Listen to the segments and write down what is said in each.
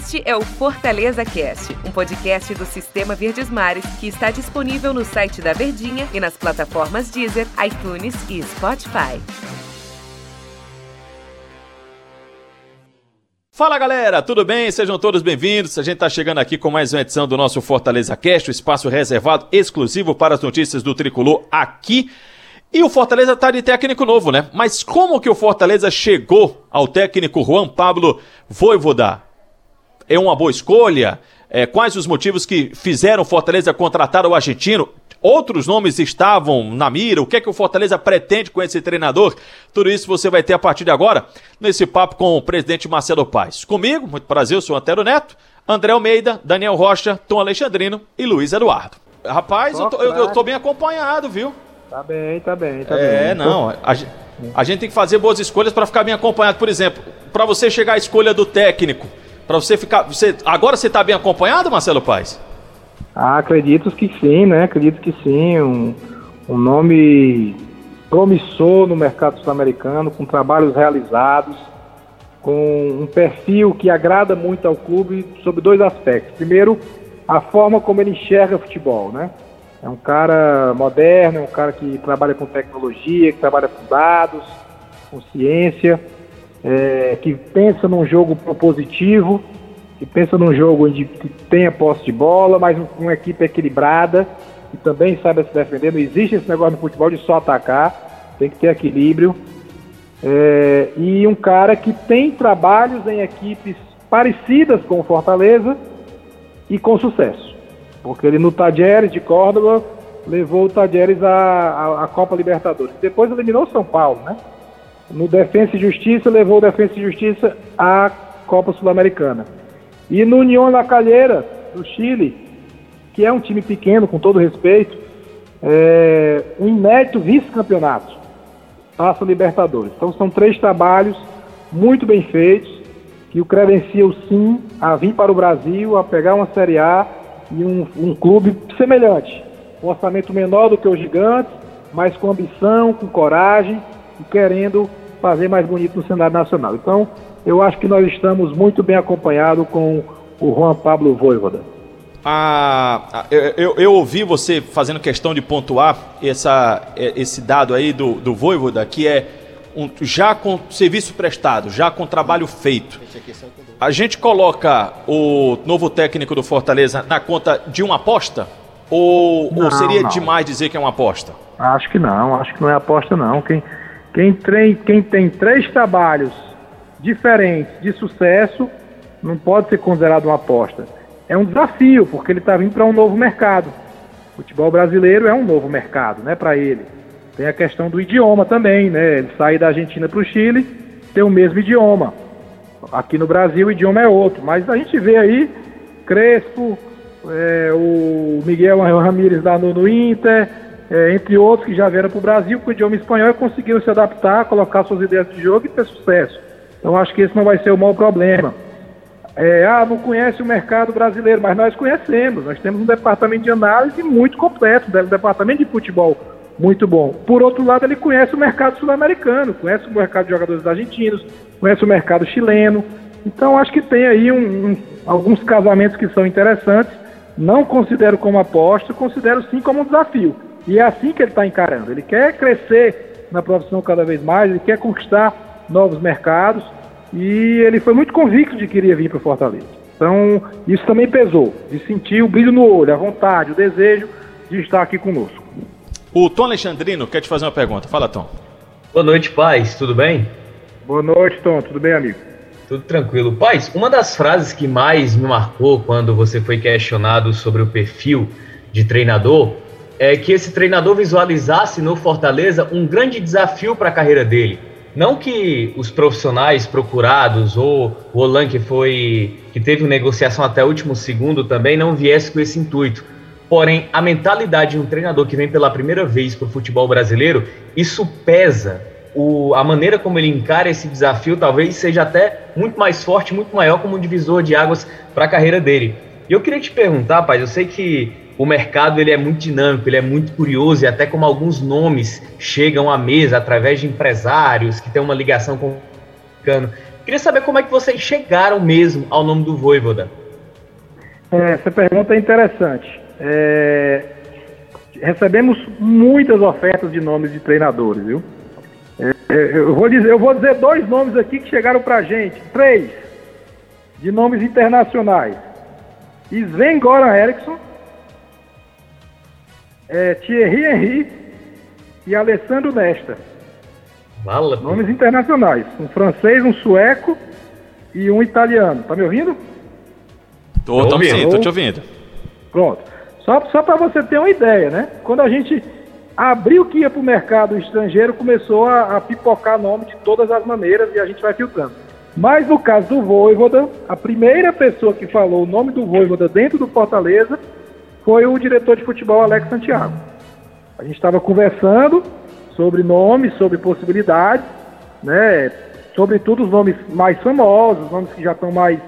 Este é o Fortaleza Cast, um podcast do Sistema Verdes Mares que está disponível no site da Verdinha e nas plataformas Deezer, iTunes e Spotify. Fala galera, tudo bem? Sejam todos bem-vindos. A gente está chegando aqui com mais uma edição do nosso Fortaleza Cast, o espaço reservado exclusivo para as notícias do tricolor aqui. E o Fortaleza está de técnico novo, né? Mas como que o Fortaleza chegou ao técnico Juan Pablo Voivoda? É uma boa escolha? É, quais os motivos que fizeram o Fortaleza contratar o argentino? Outros nomes estavam na mira. O que é que o Fortaleza pretende com esse treinador? Tudo isso você vai ter a partir de agora nesse papo com o presidente Marcelo Paes. Comigo, muito prazer, eu sou o Antero Neto, André Almeida, Daniel Rocha, Tom Alexandrino e Luiz Eduardo. Rapaz, eu tô, eu, eu tô, bem acompanhado, viu? Tá bem, tá bem, tá é, bem. É, não. A, a gente tem que fazer boas escolhas para ficar bem acompanhado. Por exemplo, para você chegar à escolha do técnico, para você ficar. Você, agora você está bem acompanhado, Marcelo Paes? Ah, acredito que sim, né? Acredito que sim. Um, um nome promissor no mercado sul-americano, com trabalhos realizados, com um perfil que agrada muito ao clube sobre dois aspectos. Primeiro, a forma como ele enxerga futebol, né? É um cara moderno, é um cara que trabalha com tecnologia, que trabalha com dados, com ciência é, que pensa num jogo propositivo, que pensa num jogo onde tenha posse de bola, mas uma equipe equilibrada, que também saiba se defender. Não existe esse negócio no futebol de só atacar, tem que ter equilíbrio. É, e um cara que tem trabalhos em equipes parecidas com o Fortaleza e com sucesso. Porque ele no Tajeres de Córdoba levou o Tajeres à, à, à Copa Libertadores. Depois eliminou o São Paulo, né? No Defensa e Justiça, levou o Defensa e Justiça à Copa Sul-Americana. E no União La Calheira, do Chile, que é um time pequeno, com todo respeito, é um inédito vice-campeonato, passa Libertadores. Então são três trabalhos muito bem feitos, que o credenciam sim a vir para o Brasil, a pegar uma Série A e um, um clube semelhante. Um orçamento menor do que os gigantes, mas com ambição, com coragem e querendo fazer mais bonito no cenário nacional. Então, eu acho que nós estamos muito bem acompanhados com o Juan Pablo Voivoda. Ah, eu, eu, eu, ouvi você fazendo questão de pontuar essa, é, esse dado aí do, do Voivoda, que é um, já com serviço prestado, já com trabalho feito. A gente coloca o novo técnico do Fortaleza na conta de uma aposta? Ou, não, ou seria não. demais dizer que é uma aposta? Acho que não, acho que não é aposta não. Quem, quem, tem, quem tem três trabalhos diferentes de sucesso não pode ser considerado uma aposta. É um desafio, porque ele está vindo para um novo mercado. O futebol brasileiro é um novo mercado, né, para ele. Tem a questão do idioma também, né? Ele sai da Argentina para o Chile, tem o mesmo idioma. Aqui no Brasil o idioma é outro, mas a gente vê aí Crespo, é, o Miguel Ramírez lá no, no Inter, é, entre outros que já vieram para o Brasil com o idioma espanhol e conseguiram se adaptar, colocar suas ideias de jogo e ter sucesso. Então acho que esse não vai ser o maior problema. É, ah, não conhece o mercado brasileiro, mas nós conhecemos. Nós temos um departamento de análise muito completo, um departamento de futebol muito bom. Por outro lado, ele conhece o mercado sul-americano, conhece o mercado de jogadores argentinos, conhece o mercado chileno. Então acho que tem aí um, um, alguns casamentos que são interessantes. Não considero como aposta, considero sim como um desafio. E é assim que ele está encarando. Ele quer crescer na profissão cada vez mais, ele quer conquistar novos mercados e ele foi muito convicto de que iria vir para o Fortaleza. Então, isso também pesou, de sentir o brilho no olho, a vontade, o desejo de estar aqui conosco. O Tom Alexandrino quer te fazer uma pergunta. Fala, Tom. Boa noite, paz. Tudo bem? Boa noite, Tom. Tudo bem, amigo? Tudo tranquilo. Paz, uma das frases que mais me marcou quando você foi questionado sobre o perfil de treinador é, que esse treinador visualizasse no Fortaleza um grande desafio para a carreira dele. Não que os profissionais procurados ou o Olan que foi que teve negociação até o último segundo também não viesse com esse intuito. Porém, a mentalidade de um treinador que vem pela primeira vez para o futebol brasileiro, isso pesa. O, a maneira como ele encara esse desafio talvez seja até muito mais forte, muito maior como um divisor de águas para a carreira dele. E eu queria te perguntar, pai, eu sei que o mercado ele é muito dinâmico, ele é muito curioso e até como alguns nomes chegam à mesa através de empresários que têm uma ligação com o americano. Queria saber como é que vocês chegaram mesmo ao nome do Voivoda. É, essa pergunta é interessante. É, recebemos muitas ofertas de nomes de treinadores, viu? É, é eu, vou dizer, eu vou dizer dois nomes aqui que chegaram pra gente. Três. De nomes internacionais. Sven Goran Eriksson, é, Thierry Henry e Alessandro Nesta. Vala, Nomes internacionais. Um francês, um sueco e um italiano. Tá me ouvindo? Tô, tô, sim, tô te ouvindo. Pronto. Só, só para você ter uma ideia, né? Quando a gente abriu que ia para o mercado estrangeiro, começou a, a, pipocar nome de todas as maneiras e a gente vai filtrando. Mas no caso do Voivoda, a primeira pessoa que falou o nome do Voivoda dentro do Fortaleza foi o diretor de futebol Alex Santiago. A gente estava conversando sobre nomes, sobre possibilidades, né? Sobretudo os nomes mais famosos, os nomes que já estão mais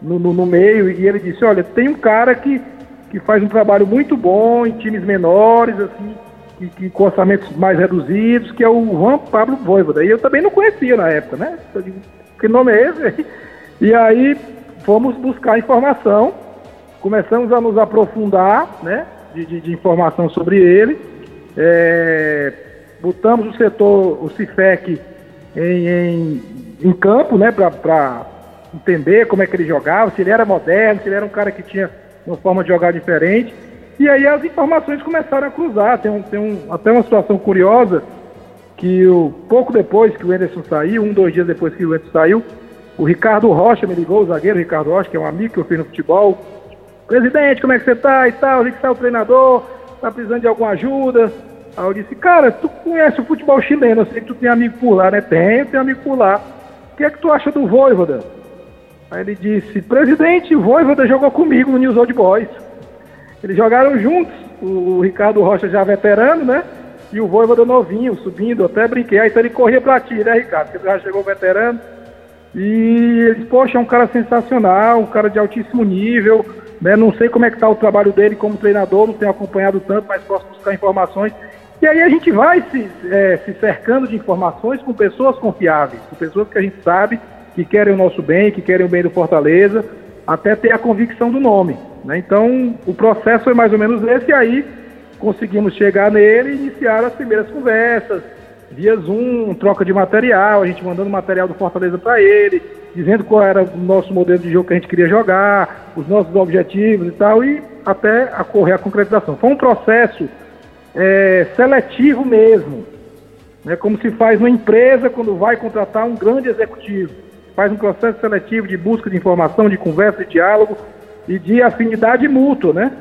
no, no, no, meio. E ele disse: Olha, tem um cara que, que faz um trabalho muito bom em times menores, assim, e, que, com orçamentos mais reduzidos, que é o Juan Pablo Voivoda. E eu também não conhecia na época, né? Eu digo, que nome é esse? E aí fomos buscar informação, começamos a nos aprofundar, né? De, de, de informação sobre ele. É, botamos o setor, o CIFEC, em, em, em campo, né, para entender como é que ele jogava, se ele era moderno, se ele era um cara que tinha uma forma de jogar diferente. E aí as informações começaram a cruzar. Tem, um, tem um, até uma situação curiosa que o, pouco depois que o Anderson saiu, um, dois dias depois que o Anderson saiu, o Ricardo Rocha me ligou, o zagueiro Ricardo Rocha, que é um amigo que eu fiz no futebol. Presidente, como é que você tá e tal? A gente saiu o treinador, tá precisando de alguma ajuda. Aí eu disse, cara, tu conhece o futebol chileno, eu sei que tu tem amigo por lá, né? Tenho, tenho amigo por lá. O que é que tu acha do Voivoda? Aí ele disse, presidente, o Voivoda jogou comigo no News Old Boys. Eles jogaram juntos, o Ricardo Rocha já veterano, né? E o Voivoda novinho, subindo, até brinquei. Aí então ele corria pra ti, né, Ricardo? Porque já chegou veterano. E eles, poxa, é um cara sensacional, um cara de altíssimo nível, né? Não sei como é que tá o trabalho dele como treinador, não tenho acompanhado tanto, mas posso buscar informações. E aí a gente vai se, é, se cercando de informações com pessoas confiáveis, com pessoas que a gente sabe que querem o nosso bem, que querem o bem do Fortaleza, até ter a convicção do nome. Né? Então, o processo foi mais ou menos esse, e aí conseguimos chegar nele e iniciar as primeiras conversas, via Zoom, troca de material, a gente mandando material do Fortaleza para ele, dizendo qual era o nosso modelo de jogo que a gente queria jogar, os nossos objetivos e tal, e até ocorrer a concretização. Foi um processo é, seletivo mesmo, né, como se faz uma empresa quando vai contratar um grande executivo. Faz um processo seletivo de busca de informação, de conversa, de diálogo e de afinidade mútua, né?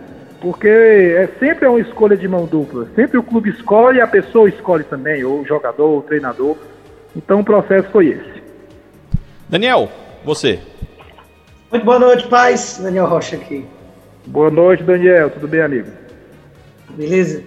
Porque é sempre uma escolha de mão dupla. Sempre o clube escolhe e a pessoa escolhe também, ou o jogador, ou o treinador. Então o processo foi esse. Daniel, você. Muito boa noite, paz. Daniel Rocha aqui. Boa noite, Daniel. Tudo bem, amigo? Beleza?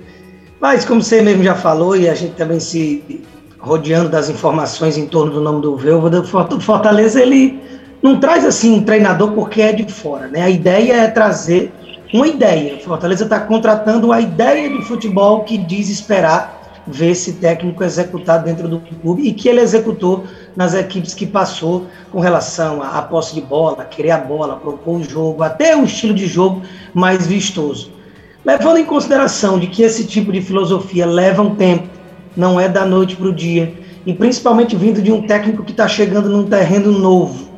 Mas, como você mesmo já falou, e a gente também se rodeando das informações em torno do nome do Velva, o Fortaleza, ele não traz assim um treinador porque é de fora, né? A ideia é trazer uma ideia. O Fortaleza está contratando a ideia de futebol que diz esperar ver esse técnico executar dentro do clube e que ele executou nas equipes que passou com relação à posse de bola, querer a bola, propor o jogo, até o estilo de jogo mais vistoso. Levando em consideração de que esse tipo de filosofia leva um tempo, não é da noite para o dia, e principalmente vindo de um técnico que está chegando num terreno novo.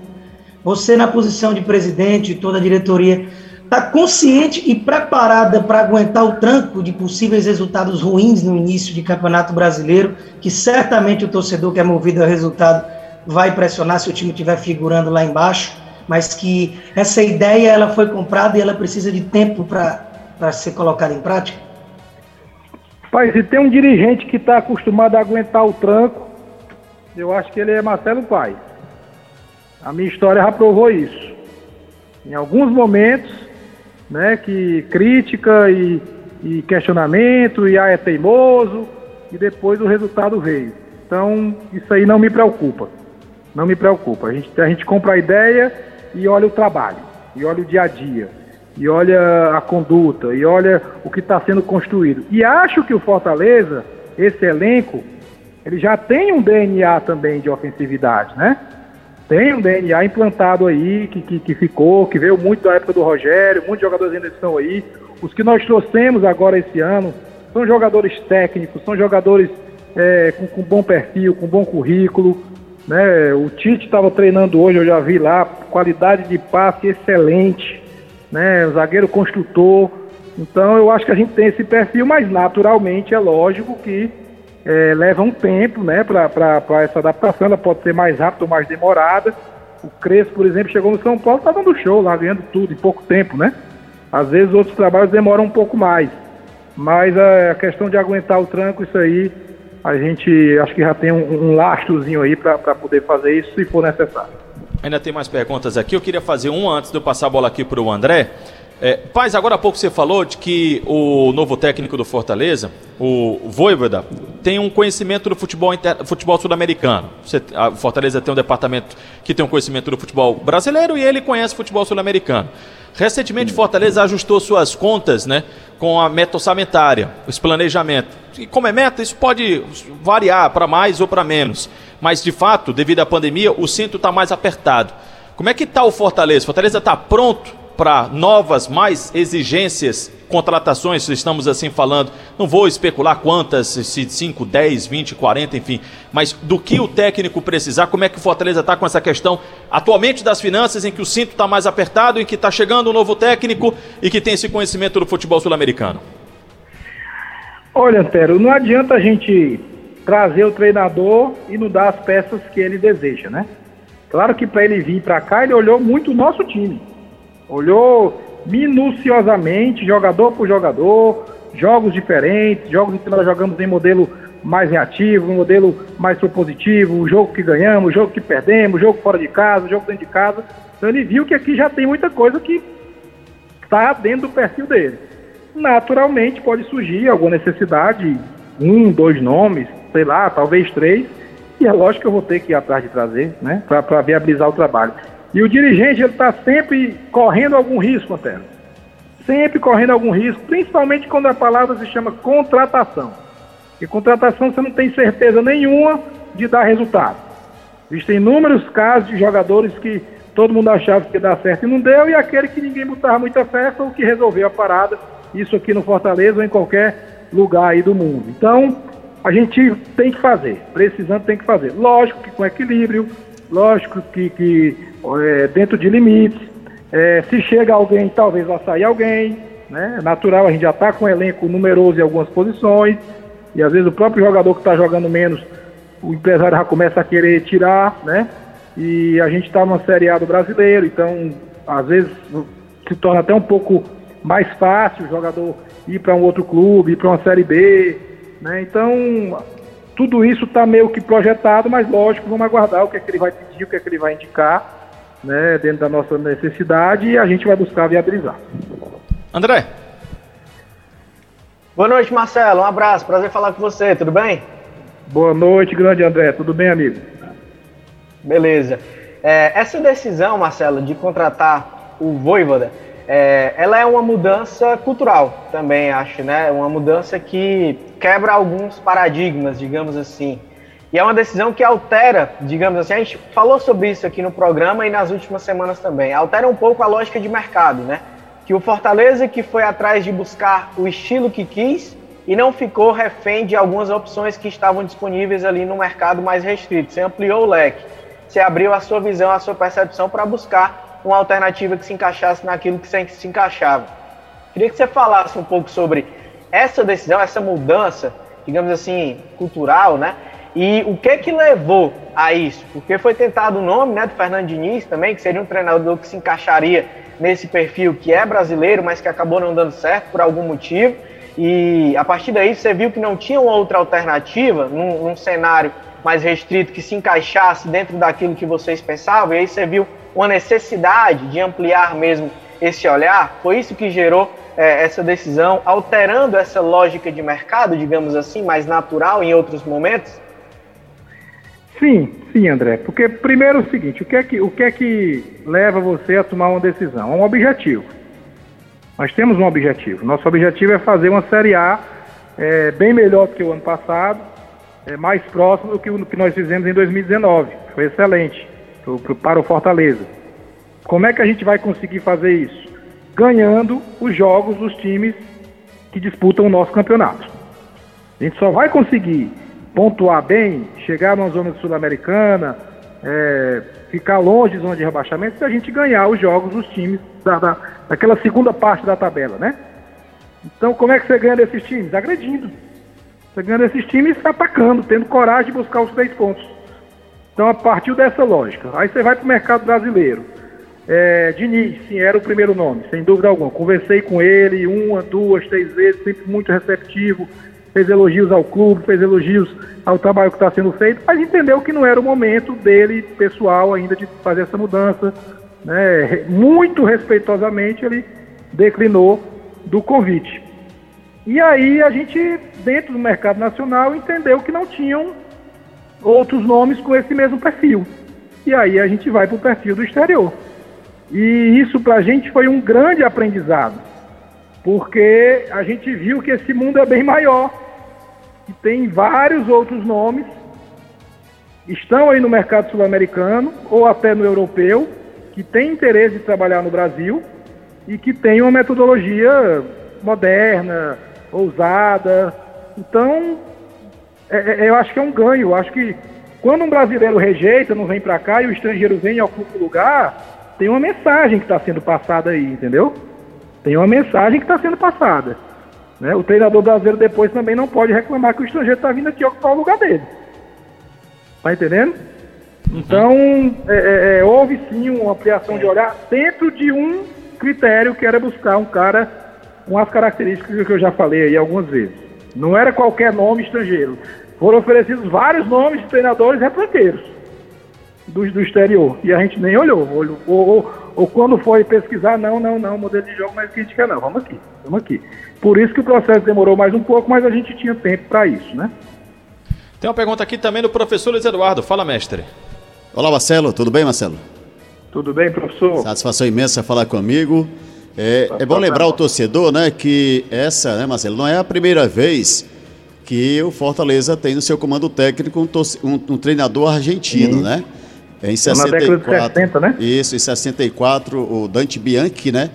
Você, na posição de presidente, toda a diretoria, está consciente e preparada para aguentar o tranco de possíveis resultados ruins no início de campeonato brasileiro, que certamente o torcedor que é movido ao resultado vai pressionar se o time estiver figurando lá embaixo, mas que essa ideia ela foi comprada e ela precisa de tempo para ser colocado em prática? Pai, se tem um dirigente que está acostumado a aguentar o tranco, eu acho que ele é Marcelo Paes. A minha história já provou isso. Em alguns momentos, né, que crítica e, e questionamento, e ah, é teimoso, e depois o resultado veio. Então, isso aí não me preocupa. Não me preocupa. A gente, a gente compra a ideia e olha o trabalho, e olha o dia a dia e olha a conduta, e olha o que está sendo construído. E acho que o Fortaleza, esse elenco, ele já tem um DNA também de ofensividade, né? Tem um DNA implantado aí, que, que, que, ficou, que veio muito da época do Rogério, muitos jogadores ainda estão aí. Os que nós trouxemos agora esse ano são jogadores técnicos, são jogadores é, com, com, bom perfil, com bom currículo. Né? O Tite estava treinando hoje, eu já vi lá, qualidade de passe excelente, né? zagueiro construtor. Então eu acho que a gente tem esse perfil, mas naturalmente é lógico que é, leva um tempo né, para essa adaptação, ela pode ser mais rápida ou mais demorada. O Crespo, por exemplo, chegou no São Paulo, está dando show lá, ganhando tudo em pouco tempo, né? Às vezes outros trabalhos demoram um pouco mais. Mas a questão de aguentar o tranco, isso aí, a gente acho que já tem um, um lastrozinho aí para poder fazer isso se for necessário. Ainda tem mais perguntas aqui. Eu queria fazer um antes de eu passar a bola aqui para o André. É, Paz, agora há pouco você falou de que o novo técnico do Fortaleza, o Voivoda, tem um conhecimento do futebol, futebol sul-americano. A Fortaleza tem um departamento que tem um conhecimento do futebol brasileiro e ele conhece futebol sul-americano. Recentemente, Fortaleza ajustou suas contas né, com a meta orçamentária, esse planejamento. E como é meta, isso pode variar para mais ou para menos. Mas, de fato, devido à pandemia, o cinto está mais apertado. Como é que está o Fortaleza? Fortaleza está pronto para novas, mais exigências, contratações, estamos assim falando, não vou especular quantas, se 5, 10, 20, 40, enfim, mas do que o técnico precisar, como é que o Fortaleza está com essa questão atualmente das finanças, em que o cinto está mais apertado, em que está chegando um novo técnico e que tem esse conhecimento do futebol sul-americano? Olha, Antero, não adianta a gente trazer o treinador e não dar as peças que ele deseja, né? Claro que para ele vir para cá, ele olhou muito o nosso time olhou minuciosamente, jogador por jogador, jogos diferentes, jogos que nós jogamos em modelo mais reativo, um modelo mais propositivo, o jogo que ganhamos, o jogo que perdemos, o jogo fora de casa, o jogo dentro de casa. Então ele viu que aqui já tem muita coisa que está dentro do perfil dele. Naturalmente pode surgir alguma necessidade, um, dois nomes, sei lá, talvez três, e é lógico que eu vou ter que ir atrás de trazer, né, para viabilizar o trabalho. E o dirigente ele está sempre correndo algum risco, Antero. Sempre correndo algum risco, principalmente quando a palavra se chama contratação. E contratação você não tem certeza nenhuma de dar resultado. Existem inúmeros casos de jogadores que todo mundo achava que ia dar certo e não deu, e aquele que ninguém botava muita fé foi o que resolveu a parada, isso aqui no Fortaleza ou em qualquer lugar aí do mundo. Então, a gente tem que fazer, precisando tem que fazer. Lógico que com equilíbrio, lógico que, que é, dentro de limites. É, se chega alguém, talvez vá sair alguém. Né? É natural, a gente já está com um elenco numeroso em algumas posições. E às vezes o próprio jogador que está jogando menos, o empresário já começa a querer tirar, né? E a gente está numa Série A do brasileiro, então às vezes se torna até um pouco mais fácil o jogador ir para um outro clube, ir para uma Série B, né? Então tudo isso está meio que projetado, mas lógico, vamos aguardar o que é que ele vai pedir, o que é que ele vai indicar, né, dentro da nossa necessidade e a gente vai buscar viabilizar. André. Boa noite, Marcelo. Um abraço, prazer falar com você, tudo bem? Boa noite, grande André. Tudo bem, amigo? Beleza. É, essa decisão, Marcelo, de contratar o Voivoda, é, ela é uma mudança cultural também, acho, né? Uma mudança que quebra alguns paradigmas, digamos assim. E é uma decisão que altera, digamos assim, a gente falou sobre isso aqui no programa e nas últimas semanas também, altera um pouco a lógica de mercado, né? Que o Fortaleza que foi atrás de buscar o estilo que quis e não ficou refém de algumas opções que estavam disponíveis ali no mercado mais restrito. Você ampliou o leque, você abriu a sua visão, a sua percepção para buscar uma alternativa que se encaixasse naquilo que sempre se encaixava. Queria que você falasse um pouco sobre essa decisão, essa mudança, digamos assim, cultural, né? E o que que levou a isso? Porque foi tentado o nome né, do Fernando Diniz também, que seria um treinador que se encaixaria nesse perfil que é brasileiro, mas que acabou não dando certo por algum motivo. E a partir daí você viu que não tinha outra alternativa num, num cenário mais restrito que se encaixasse dentro daquilo que vocês pensavam, e aí você viu uma necessidade de ampliar mesmo esse olhar, foi isso que gerou é, essa decisão, alterando essa lógica de mercado, digamos assim, mais natural em outros momentos? Sim, sim, André. Porque primeiro é o seguinte, o que é que, o que, é que leva você a tomar uma decisão? É um objetivo. Nós temos um objetivo. Nosso objetivo é fazer uma Série A é, bem melhor do que o ano passado, é, mais próximo do que o que nós fizemos em 2019. Foi excelente. Pro, pro, para o Fortaleza. Como é que a gente vai conseguir fazer isso? Ganhando os jogos dos times que disputam o nosso campeonato. A gente só vai conseguir pontuar bem, chegar numa zona sul-americana, é, ficar longe de zona de rebaixamento, se a gente ganhar os jogos dos times da, da, daquela segunda parte da tabela, né? Então, como é que você ganha desses times? Agredindo. Você ganha desses times atacando, tendo coragem de buscar os três pontos. Então, a partir dessa lógica, aí você vai para o mercado brasileiro. É, Diniz, sim, era o primeiro nome, sem dúvida alguma. Conversei com ele uma, duas, três vezes, sempre muito receptivo. Fez elogios ao clube, fez elogios ao trabalho que está sendo feito, mas entendeu que não era o momento dele, pessoal, ainda de fazer essa mudança. Né? Muito respeitosamente, ele declinou do convite. E aí a gente, dentro do mercado nacional, entendeu que não tinham outros nomes com esse mesmo perfil. E aí a gente vai para o perfil do exterior. E isso para a gente foi um grande aprendizado, porque a gente viu que esse mundo é bem maior, que tem vários outros nomes, estão aí no mercado sul-americano ou até no europeu, que tem interesse de trabalhar no Brasil e que tem uma metodologia moderna, ousada. Então, é, é, eu acho que é um ganho. Eu acho que quando um brasileiro rejeita, não vem para cá e o estrangeiro vem e ocupa o lugar, tem uma mensagem que está sendo passada aí, entendeu? Tem uma mensagem que está sendo passada. Né? O treinador brasileiro depois também não pode reclamar que o estrangeiro está vindo aqui ocupar o lugar dele. Tá entendendo? Uhum. Então, é, é, é, houve sim uma ampliação de olhar dentro de um critério que era buscar um cara com as características que eu já falei aí algumas vezes. Não era qualquer nome estrangeiro. Foram oferecidos vários nomes de treinadores replanteiros do, do exterior. E a gente nem olhou. olhou ou, ou, ou, quando foi pesquisar, não, não, não, modelo de jogo mais crítica não. Vamos aqui, vamos aqui. Por isso que o processo demorou mais um pouco, mas a gente tinha tempo para isso, né? Tem uma pergunta aqui também do professor Luiz Eduardo. Fala, mestre. Olá, Marcelo. Tudo bem, Marcelo? Tudo bem, professor? Satisfação imensa falar comigo. É, é bom lembrar o torcedor, né, que essa, né, Marcelo, não é a primeira vez que o Fortaleza tem no seu comando técnico um, um, um treinador argentino, Sim. né? Em 64, na 60, né? Isso, em 64, o Dante Bianchi, né?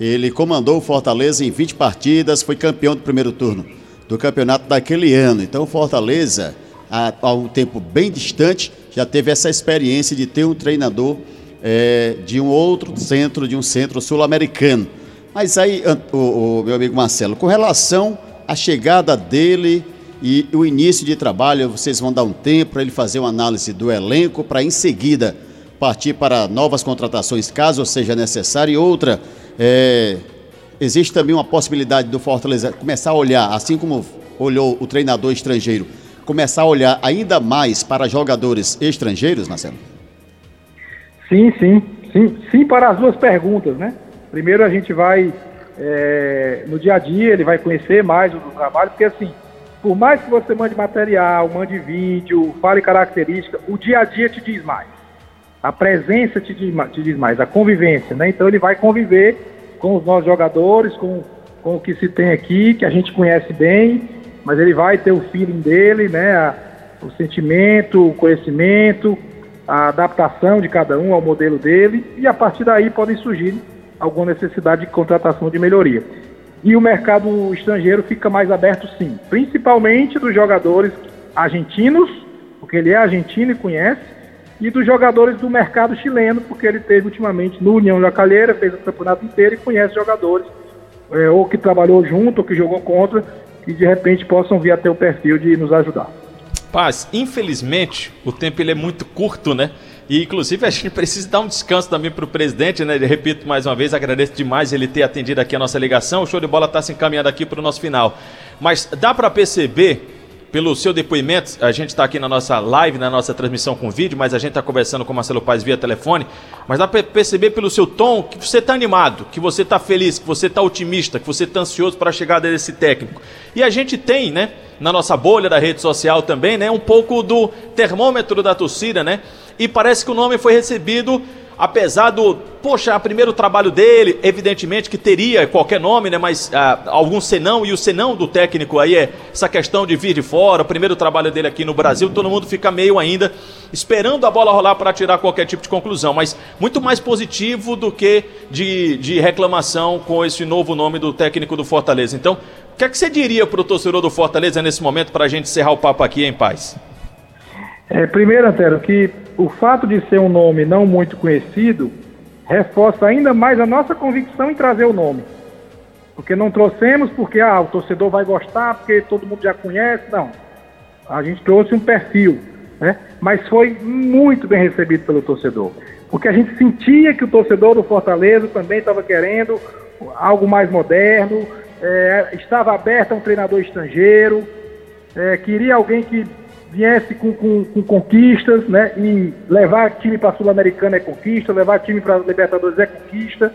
Ele comandou o Fortaleza em 20 partidas, foi campeão do primeiro turno do campeonato daquele ano. Então, o Fortaleza, há, há um tempo bem distante, já teve essa experiência de ter um treinador é, de um outro centro, de um centro sul-americano. Mas aí, o, o, meu amigo Marcelo, com relação à chegada dele e o início de trabalho, vocês vão dar um tempo para ele fazer uma análise do elenco, para em seguida partir para novas contratações, caso seja necessário. E outra, é, existe também uma possibilidade do Fortaleza começar a olhar, assim como olhou o treinador estrangeiro, começar a olhar ainda mais para jogadores estrangeiros, Marcelo? Sim, sim, sim, sim para as duas perguntas, né? Primeiro a gente vai é, no dia a dia, ele vai conhecer mais o trabalho, porque assim, por mais que você mande material, mande vídeo, fale característica, o dia a dia te diz mais. A presença te diz, te diz mais, a convivência, né? Então ele vai conviver com os nossos jogadores, com, com o que se tem aqui, que a gente conhece bem, mas ele vai ter o feeling dele, né? A, o sentimento, o conhecimento, a adaptação de cada um ao modelo dele e a partir daí podem surgir alguma necessidade de contratação de melhoria. E o mercado estrangeiro fica mais aberto sim, principalmente dos jogadores argentinos, porque ele é argentino e conhece, e dos jogadores do mercado chileno, porque ele teve ultimamente no União da Calheira, fez o campeonato inteiro e conhece jogadores, é, ou que trabalhou junto, ou que jogou contra, que de repente possam vir a ter o perfil de nos ajudar. Paz, infelizmente, o tempo ele é muito curto, né? E inclusive a gente precisa dar um descanso também para o presidente, né? repito mais uma vez, agradeço demais ele ter atendido aqui a nossa ligação. O show de bola está se encaminhando aqui para o nosso final. Mas dá para perceber pelo seu depoimento, a gente está aqui na nossa live, na nossa transmissão com vídeo, mas a gente está conversando com o Marcelo Paz via telefone. Mas dá para perceber pelo seu tom que você está animado, que você está feliz, que você está otimista, que você está ansioso para a chegada desse técnico. E a gente tem, né, na nossa bolha da rede social também, né, um pouco do termômetro da torcida, né? E parece que o nome foi recebido, apesar do poxa, o primeiro trabalho dele, evidentemente que teria qualquer nome, né? Mas ah, algum senão, e o senão do técnico aí é essa questão de vir de fora, o primeiro trabalho dele aqui no Brasil, todo mundo fica meio ainda esperando a bola rolar para tirar qualquer tipo de conclusão, mas muito mais positivo do que de, de reclamação com esse novo nome do técnico do Fortaleza. Então, o que é que você diria para o torcedor do Fortaleza nesse momento para a gente encerrar o papo aqui em paz? É, primeiro, Antero, que o fato de ser um nome não muito conhecido reforça ainda mais a nossa convicção em trazer o nome. Porque não trouxemos porque ah, o torcedor vai gostar, porque todo mundo já conhece, não. A gente trouxe um perfil, né? Mas foi muito bem recebido pelo torcedor. Porque a gente sentia que o torcedor do Fortaleza também estava querendo algo mais moderno, é, estava aberto a um treinador estrangeiro, é, queria alguém que viesse com, com, com, conquistas, né? E levar time para a Sul-Americana é conquista, levar time para Libertadores é conquista.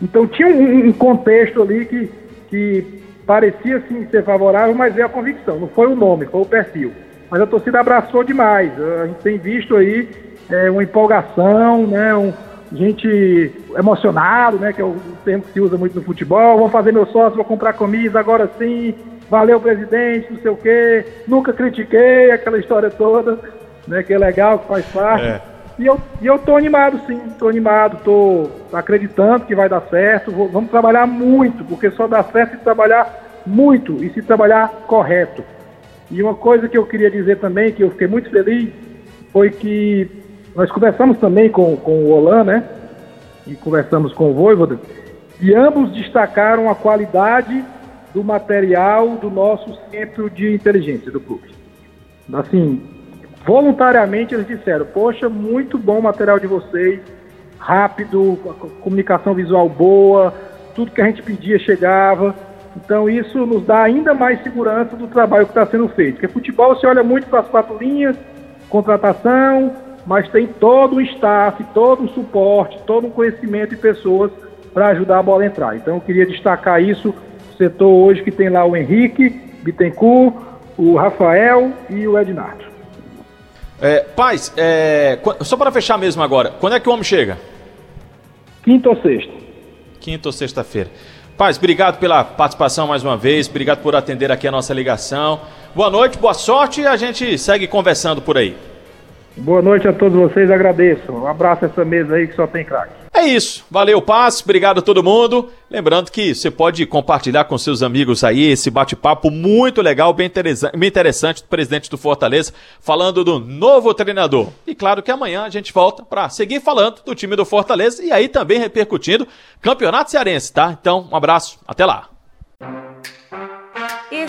Então tinha um, um, contexto ali que, que parecia sim ser favorável, mas é a convicção, não foi o nome, foi o perfil. Mas a torcida abraçou demais. A gente tem visto aí é, uma empolgação, né? Um, gente emocionado, né? Que é o termo que se usa muito no futebol. Vou fazer meu sócio, vou comprar camisa, agora sim valeu presidente, não sei o quê, nunca critiquei aquela história toda, né, que é legal, que faz parte. É. E eu, e eu tô animado sim, tô animado, tô acreditando que vai dar certo, vou, vamos trabalhar muito, porque só dá certo se trabalhar muito e se trabalhar correto. E uma coisa que eu queria dizer também, que eu fiquei muito feliz, foi que nós conversamos também com, com o Olan, né? E conversamos com o Voivoda, e ambos destacaram a qualidade do material do nosso centro de inteligência do clube. Assim, voluntariamente eles disseram: Poxa, muito bom o material de vocês, rápido, comunicação visual boa, tudo que a gente pedia chegava. Então isso nos dá ainda mais segurança do trabalho que está sendo feito. Porque futebol se olha muito para as quatro linhas, contratação, mas tem todo o staff, todo o suporte, todo o conhecimento e pessoas para ajudar a bola a entrar. Então eu queria destacar isso setor hoje que tem lá o Henrique, Bittencourt, o Rafael e o Ednardo. É, Paz, é, só para fechar mesmo agora, quando é que o homem chega? Quinta ou sexta. Quinta ou sexta-feira. Paz, obrigado pela participação mais uma vez, obrigado por atender aqui a nossa ligação. Boa noite, boa sorte e a gente segue conversando por aí. Boa noite a todos vocês, agradeço. Um abraço a essa mesa aí que só tem craque. É isso. Valeu, Paz. Obrigado a todo mundo. Lembrando que você pode compartilhar com seus amigos aí esse bate-papo muito legal, bem interessante, do presidente do Fortaleza, falando do novo treinador. E claro que amanhã a gente volta para seguir falando do time do Fortaleza e aí também repercutindo Campeonato Cearense, tá? Então, um abraço. Até lá.